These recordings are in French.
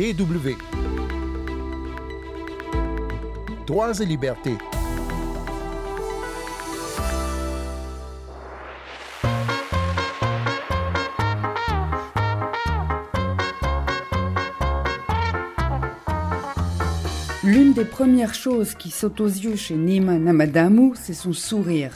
DW. Droits et libertés. L'une des premières choses qui saute aux yeux chez Nima Namadamu, c'est son sourire.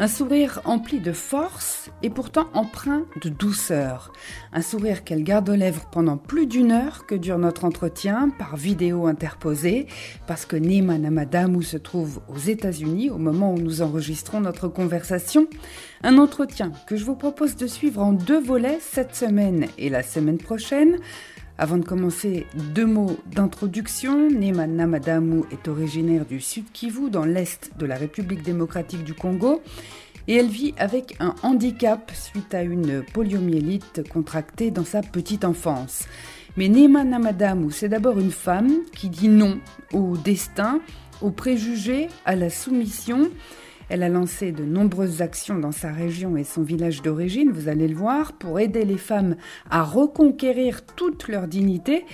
Un sourire empli de force et pourtant empreint de douceur. Un sourire qu'elle garde aux lèvres pendant plus d'une heure que dure notre entretien par vidéo interposée, parce que Nima Namadamu se trouve aux États-Unis au moment où nous enregistrons notre conversation. Un entretien que je vous propose de suivre en deux volets cette semaine et la semaine prochaine. Avant de commencer, deux mots d'introduction. Nema Namadamu est originaire du Sud Kivu, dans l'est de la République démocratique du Congo, et elle vit avec un handicap suite à une poliomyélite contractée dans sa petite enfance. Mais Nema Namadamu, c'est d'abord une femme qui dit non au destin, aux préjugés, à la soumission. Elle a lancé de nombreuses actions dans sa région et son village d'origine, vous allez le voir, pour aider les femmes à reconquérir toute leur dignité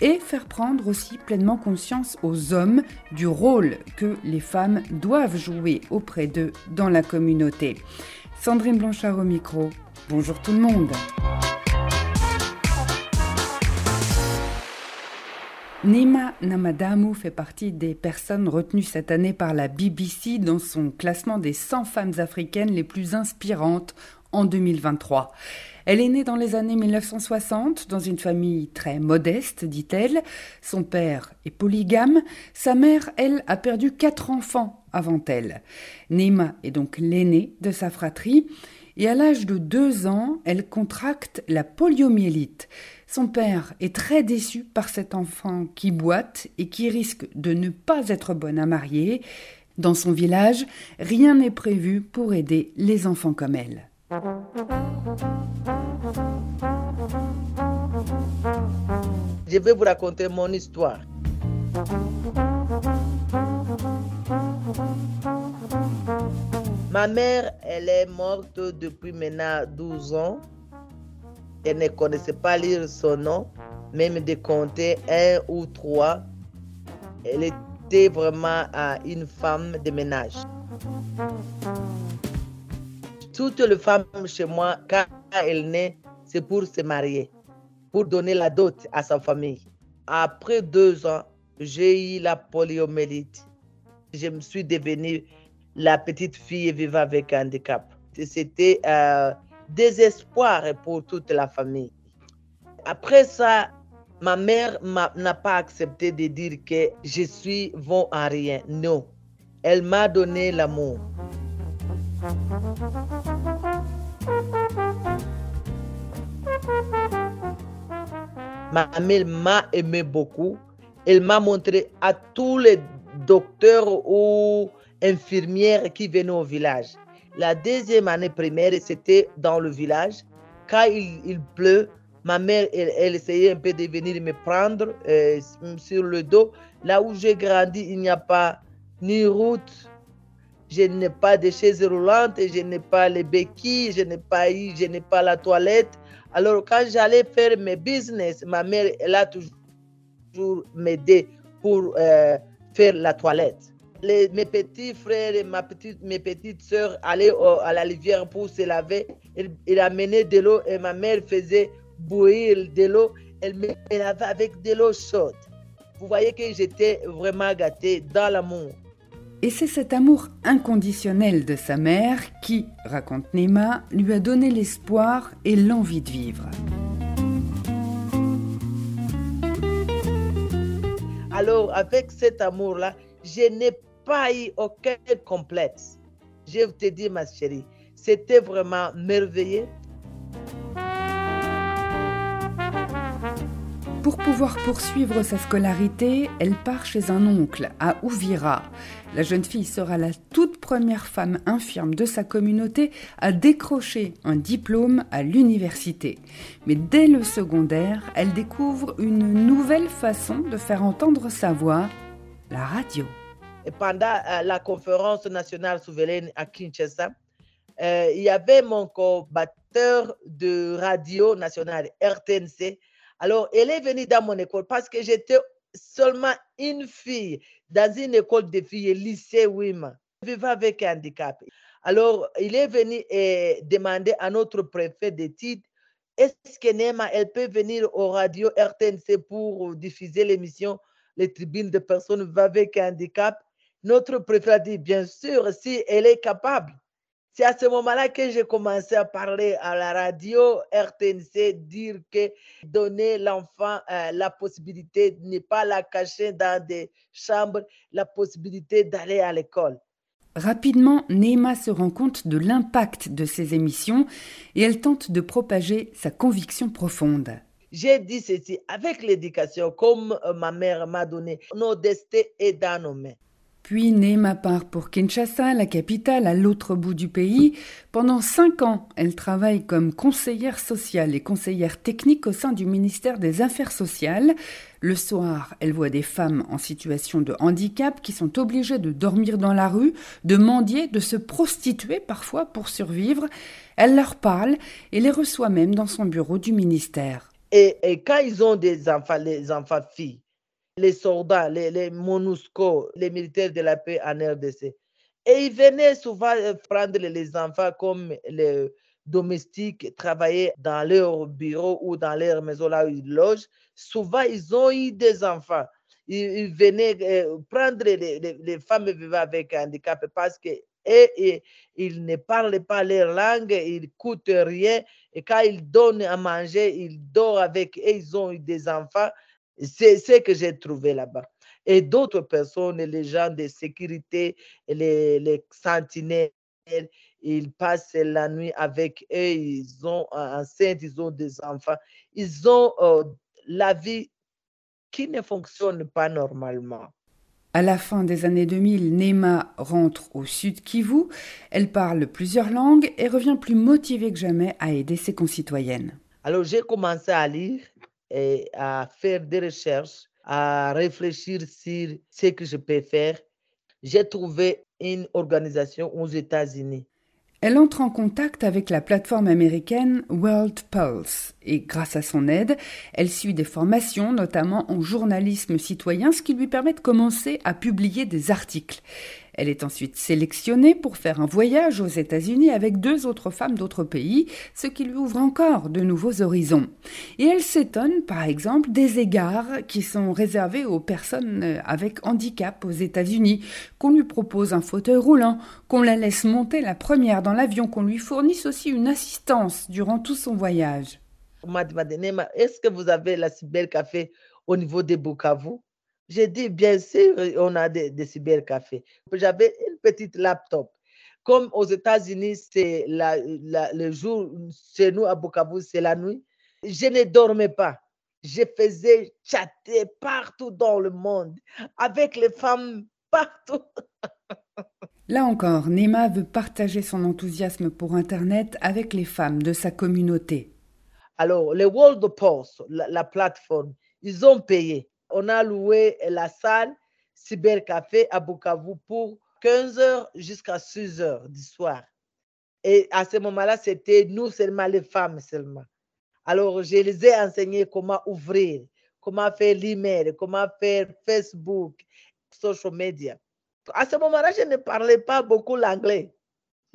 et faire prendre aussi pleinement conscience aux hommes du rôle que les femmes doivent jouer auprès d'eux dans la communauté. Sandrine Blanchard au micro. Bonjour tout le monde. Nima Namadamu fait partie des personnes retenues cette année par la BBC dans son classement des 100 femmes africaines les plus inspirantes en 2023. Elle est née dans les années 1960 dans une famille très modeste, dit-elle. Son père est polygame. Sa mère, elle, a perdu quatre enfants avant elle. Nima est donc l'aînée de sa fratrie et à l'âge de deux ans, elle contracte la poliomyélite. Son père est très déçu par cet enfant qui boite et qui risque de ne pas être bonne à marier. Dans son village, rien n'est prévu pour aider les enfants comme elle. Je vais vous raconter mon histoire. Ma mère, elle est morte depuis maintenant 12 ans. Elle ne connaissait pas lire son nom, même de compter un ou trois. Elle était vraiment une femme de ménage. Toutes les femmes chez moi, quand elle naît, c'est pour se marier, pour donner la dot à sa famille. Après deux ans, j'ai eu la poliomyélite. Je me suis devenue la petite fille vivant avec un handicap. C'était euh, désespoir pour toute la famille. Après ça, ma mère n'a pas accepté de dire que je suis bon à rien. Non, elle m'a donné l'amour. Ma mère m'a aimé beaucoup. Elle m'a montré à tous les docteurs ou infirmières qui venaient au village. La deuxième année primaire, c'était dans le village. Quand il, pleut, ma mère, elle, essayait un peu de venir me prendre euh, sur le dos. Là où j'ai grandi, il n'y a pas ni route, je n'ai pas de chaises roulantes, je n'ai pas les béquilles, je n'ai pas je n'ai pas la toilette. Alors quand j'allais faire mes business, ma mère, elle a toujours m'aidé pour euh, faire la toilette mes petits frères et ma petite, mes petites sœurs allaient à la rivière pour se laver. Il, amenait de l'eau et ma mère faisait bouillir de l'eau. Elle me lavait avec de l'eau chaude. Vous voyez que j'étais vraiment gâtée dans l'amour. Et c'est cet amour inconditionnel de sa mère qui, raconte Nema, lui a donné l'espoir et l'envie de vivre. Alors, avec cet amour-là, je n'ai pas eu aucun complexe. Je dis, ma chérie, c'était vraiment merveilleux. Pour pouvoir poursuivre sa scolarité, elle part chez un oncle à Ouvira. La jeune fille sera la toute première femme infirme de sa communauté à décrocher un diplôme à l'université. Mais dès le secondaire, elle découvre une nouvelle façon de faire entendre sa voix, la radio pendant euh, la conférence nationale souveraine à Kinshasa, euh, il y avait mon co-batteur de radio nationale RTNC Alors, elle est venue dans mon école parce que j'étais seulement une fille dans une école de filles, lycée Wima, vivant avec un handicap. Alors, il est venu et demander à notre préfet d'études est-ce que Nema, elle peut venir au radio RTNC pour diffuser l'émission Les tribunes de personnes vivant avec un handicap? Notre préfet a dit, bien sûr, si elle est capable. C'est à ce moment-là que j'ai commencé à parler à la radio RTNC, dire que donner l'enfant euh, la possibilité de ne pas la cacher dans des chambres, la possibilité d'aller à l'école. Rapidement, Neema se rend compte de l'impact de ces émissions et elle tente de propager sa conviction profonde. J'ai dit ceci, avec l'éducation, comme ma mère m'a donné, nos destins est dans nos mains. Puis Neema part pour Kinshasa, la capitale, à l'autre bout du pays. Pendant cinq ans, elle travaille comme conseillère sociale et conseillère technique au sein du ministère des Affaires sociales. Le soir, elle voit des femmes en situation de handicap qui sont obligées de dormir dans la rue, de mendier, de se prostituer parfois pour survivre. Elle leur parle et les reçoit même dans son bureau du ministère. Et quand ils ont des enfants, les enfants filles, les soldats, les, MONUSCO, les militaires de la paix en RDC. Et ils venaient souvent euh, prendre les enfants comme les domestiques, travailler dans leur bureau ou dans leur maison là où ils logent. Souvent, ils ont eu des enfants. Ils, venaient euh, prendre les, les, femmes vivant avec un handicap parce que et, ils ne parlent pas leur langue, ils ne coûtent rien. Et quand ils donnent à manger, ils dorment avec et ils ont eu des enfants. C'est ce que j'ai trouvé là-bas. Et d'autres personnes, les gens de sécurité, les, les sentinelles, ils passent la nuit avec eux, ils ont enceintes, ils ont des enfants, ils ont euh, la vie qui ne fonctionne pas normalement. À la fin des années 2000, Nema rentre au sud Kivu. Elle parle plusieurs langues et revient plus motivée que jamais à aider ses concitoyennes. Alors j'ai commencé à lire et à faire des recherches, à réfléchir sur ce que je peux faire. J'ai trouvé une organisation aux États-Unis. Elle entre en contact avec la plateforme américaine World Pulse et grâce à son aide, elle suit des formations, notamment en journalisme citoyen, ce qui lui permet de commencer à publier des articles. Elle est ensuite sélectionnée pour faire un voyage aux États-Unis avec deux autres femmes d'autres pays, ce qui lui ouvre encore de nouveaux horizons. Et elle s'étonne, par exemple, des égards qui sont réservés aux personnes avec handicap aux États-Unis, qu'on lui propose un fauteuil roulant, qu'on la laisse monter la première dans l'avion, qu'on lui fournisse aussi une assistance durant tout son voyage. Est-ce que vous avez la cybercafé au niveau des Bukavu j'ai dit, bien sûr, on a des, des cybercafés. J'avais une petite laptop. Comme aux États-Unis, c'est la, le jour, chez nous à Bukavu, c'est la nuit. Je ne dormais pas. Je faisais chatter partout dans le monde, avec les femmes partout. Là encore, Nema veut partager son enthousiasme pour Internet avec les femmes de sa communauté. Alors, le World Post, la, la plateforme, ils ont payé on a loué la salle Cybercafé à Bukavu pour 15 heures jusqu'à 6 heures du soir. Et à ce moment-là, c'était nous seulement, les femmes seulement. Alors, je les ai enseigné comment ouvrir, comment faire l'email, comment faire Facebook, social media. À ce moment-là, je ne parlais pas beaucoup l'anglais.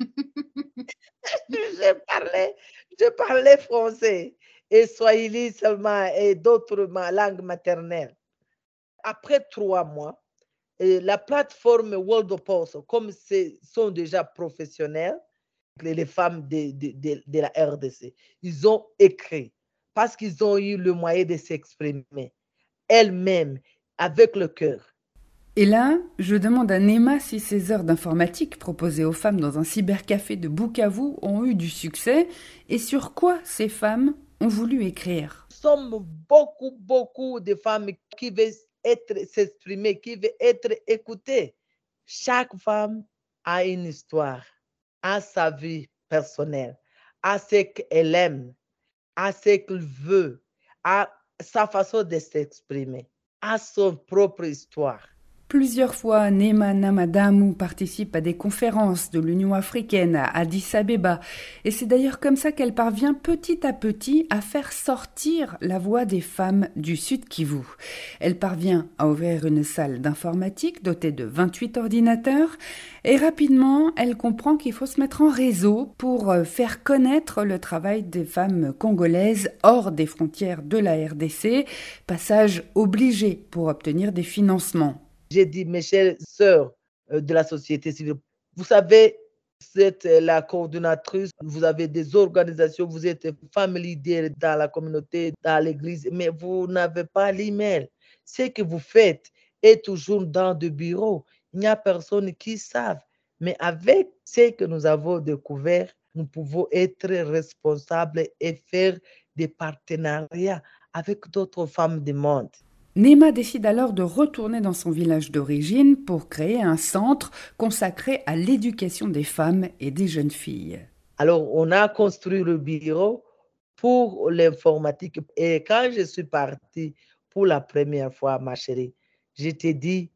je, parlais, je parlais français et swahili seulement et d'autres langues maternelles après trois mois, la plateforme World of Post, comme ce sont déjà professionnels, les femmes de, de, de, la RDC, ils ont écrit parce qu'ils ont eu le moyen de s'exprimer elles-mêmes avec le cœur. Et là, je demande à Nema si ces heures d'informatique proposées aux femmes dans un cybercafé de Bukavu ont eu du succès et sur quoi ces femmes ont voulu écrire. Nous sommes beaucoup, beaucoup de femmes qui veulent être s'exprimer, qui veut être écouté. Chaque femme a une histoire, a sa vie personnelle, a ce qu'elle aime, a ce qu'elle veut, a sa façon de s'exprimer, a son propre histoire. Plusieurs fois, Nema Namadamou participe à des conférences de l'Union africaine à Addis Abeba, et c'est d'ailleurs comme ça qu'elle parvient petit à petit à faire sortir la voix des femmes du Sud Kivu. Elle parvient à ouvrir une salle d'informatique dotée de 28 ordinateurs, et rapidement, elle comprend qu'il faut se mettre en réseau pour euh, faire connaître le travail des femmes congolaises hors des frontières de la RDC, passage obligé pour obtenir des financements. J'ai dit, mes chères sœurs euh, de la société civile, vous savez, vous êtes euh, la coordonnatrice, vous avez des organisations, vous êtes femme leader dans la communauté, dans l'église, mais vous n'avez pas l'email. Ce que vous faites est toujours dans des bureaux. Il n'y a personne qui savent. Mais avec ce que nous avons découvert, nous pouvons être responsables et faire des partenariats avec d'autres femmes du monde. Nema décide alors de retourner dans son village d'origine pour créer un centre consacré à l'éducation des femmes et des jeunes filles. Alors, on a construit le bureau pour l'informatique. Et quand je suis partie pour la première fois, ma chérie, je t'ai dit,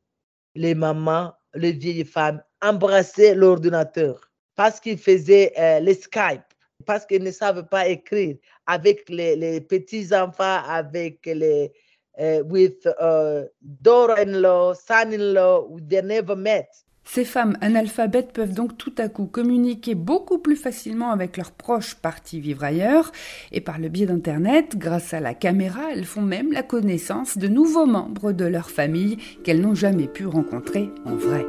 les mamans, les vieilles femmes embrassaient l'ordinateur parce qu'ils faisaient euh, le Skype, parce qu'ils ne savent pas écrire avec les, les petits-enfants, avec les, with uh, daughter-in-law, son-in-law they never met. Ces femmes analphabètes peuvent donc tout à coup communiquer beaucoup plus facilement avec leurs proches partis vivre ailleurs, et par le biais d'Internet, grâce à la caméra, elles font même la connaissance de nouveaux membres de leur famille qu'elles n'ont jamais pu rencontrer en vrai.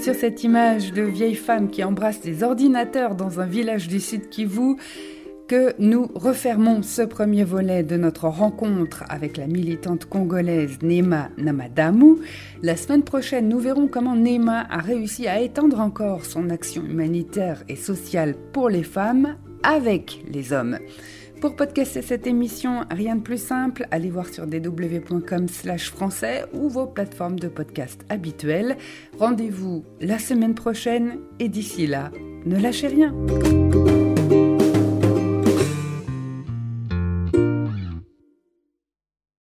Sur cette image de vieille femme qui embrasse des ordinateurs dans un village du Sud Kivu que nous refermons ce premier volet de notre rencontre avec la militante congolaise Nema Namadamu. La semaine prochaine, nous verrons comment Nema a réussi à étendre encore son action humanitaire et sociale pour les femmes avec les hommes. Pour podcaster cette émission, rien de plus simple, allez voir sur dw.com slash français ou vos plateformes de podcast habituelles. Rendez-vous la semaine prochaine et d'ici là, ne lâchez rien.